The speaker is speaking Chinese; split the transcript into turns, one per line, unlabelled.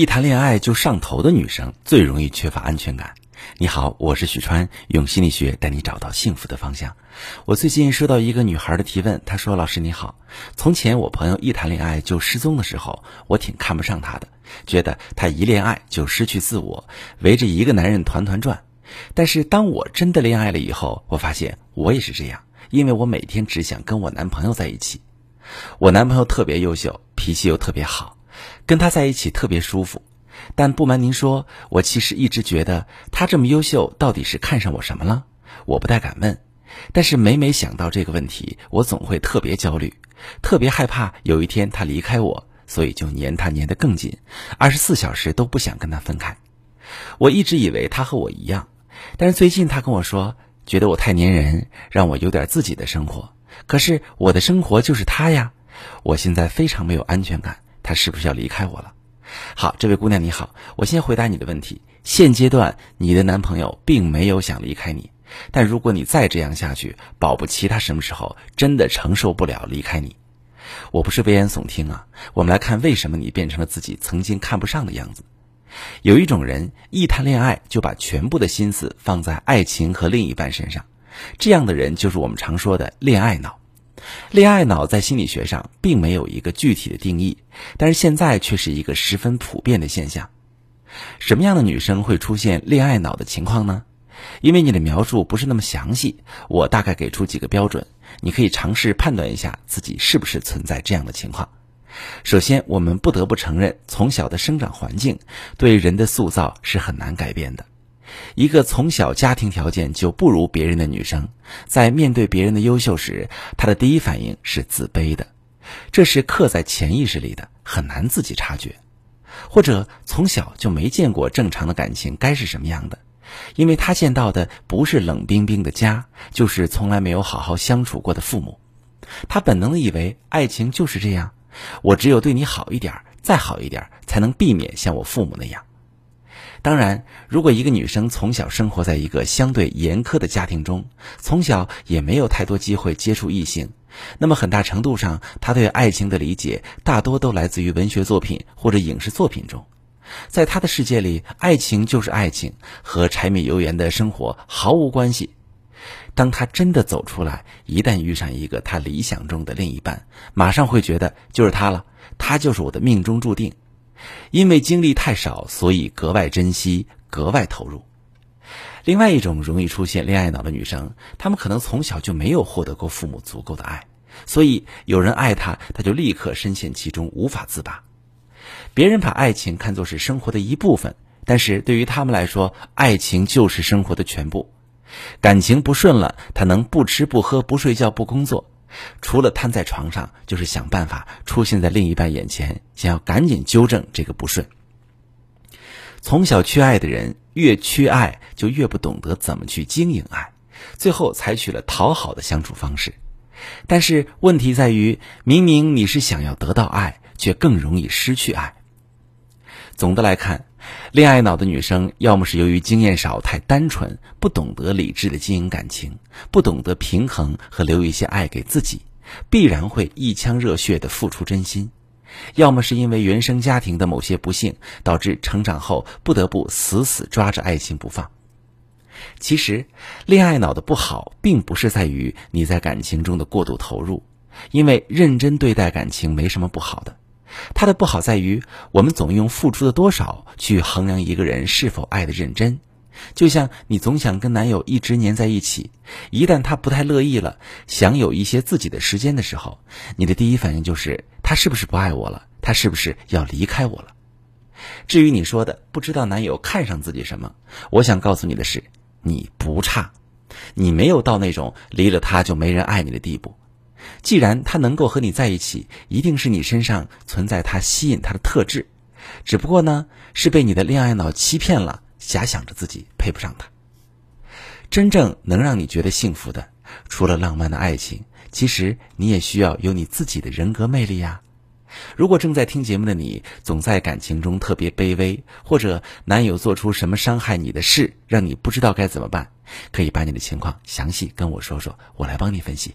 一谈恋爱就上头的女生最容易缺乏安全感。你好，我是许川，用心理学带你找到幸福的方向。我最近收到一个女孩的提问，她说：“老师你好，从前我朋友一谈恋爱就失踪的时候，我挺看不上她的，觉得她一恋爱就失去自我，围着一个男人团团转。但是当我真的恋爱了以后，我发现我也是这样，因为我每天只想跟我男朋友在一起。我男朋友特别优秀，脾气又特别好。”跟他在一起特别舒服，但不瞒您说，我其实一直觉得他这么优秀，到底是看上我什么了？我不太敢问，但是每每想到这个问题，我总会特别焦虑，特别害怕有一天他离开我，所以就黏他黏得更紧，二十四小时都不想跟他分开。我一直以为他和我一样，但是最近他跟我说，觉得我太粘人，让我有点自己的生活。可是我的生活就是他呀，我现在非常没有安全感。他是不是要离开我了？好，这位姑娘你好，我先回答你的问题。现阶段你的男朋友并没有想离开你，但如果你再这样下去，保不齐他什么时候真的承受不了离开你。我不是危言耸听啊，我们来看为什么你变成了自己曾经看不上的样子。有一种人一谈恋爱就把全部的心思放在爱情和另一半身上，这样的人就是我们常说的恋爱脑。恋爱脑在心理学上并没有一个具体的定义，但是现在却是一个十分普遍的现象。什么样的女生会出现恋爱脑的情况呢？因为你的描述不是那么详细，我大概给出几个标准，你可以尝试判断一下自己是不是存在这样的情况。首先，我们不得不承认，从小的生长环境对人的塑造是很难改变的。一个从小家庭条件就不如别人的女生，在面对别人的优秀时，她的第一反应是自卑的，这是刻在潜意识里的，很难自己察觉。或者从小就没见过正常的感情该是什么样的，因为她见到的不是冷冰冰的家，就是从来没有好好相处过的父母。她本能的以为爱情就是这样，我只有对你好一点，再好一点，才能避免像我父母那样。当然，如果一个女生从小生活在一个相对严苛的家庭中，从小也没有太多机会接触异性，那么很大程度上，她对爱情的理解大多都来自于文学作品或者影视作品中。在她的世界里，爱情就是爱情，和柴米油盐的生活毫无关系。当她真的走出来，一旦遇上一个她理想中的另一半，马上会觉得就是他了，他就是我的命中注定。因为经历太少，所以格外珍惜，格外投入。另外一种容易出现恋爱脑的女生，她们可能从小就没有获得过父母足够的爱，所以有人爱她，她就立刻深陷其中，无法自拔。别人把爱情看作是生活的一部分，但是对于他们来说，爱情就是生活的全部。感情不顺了，她能不吃不喝不睡觉不工作。除了瘫在床上，就是想办法出现在另一半眼前，想要赶紧纠正这个不顺。从小缺爱的人，越缺爱就越不懂得怎么去经营爱，最后采取了讨好的相处方式。但是问题在于，明明你是想要得到爱，却更容易失去爱。总的来看，恋爱脑的女生要么是由于经验少、太单纯，不懂得理智的经营感情，不懂得平衡和留一些爱给自己，必然会一腔热血的付出真心；要么是因为原生家庭的某些不幸，导致成长后不得不死死抓着爱情不放。其实，恋爱脑的不好，并不是在于你在感情中的过度投入，因为认真对待感情没什么不好的。他的不好在于，我们总用付出的多少去衡量一个人是否爱的认真。就像你总想跟男友一直黏在一起，一旦他不太乐意了，想有一些自己的时间的时候，你的第一反应就是他是不是不爱我了？他是不是要离开我了？至于你说的不知道男友看上自己什么，我想告诉你的是，你不差，你没有到那种离了他就没人爱你的地步。既然他能够和你在一起，一定是你身上存在他吸引他的特质，只不过呢，是被你的恋爱脑欺骗了，假想着自己配不上他。真正能让你觉得幸福的，除了浪漫的爱情，其实你也需要有你自己的人格魅力呀。如果正在听节目的你，总在感情中特别卑微，或者男友做出什么伤害你的事，让你不知道该怎么办，可以把你的情况详细跟我说说，我来帮你分析。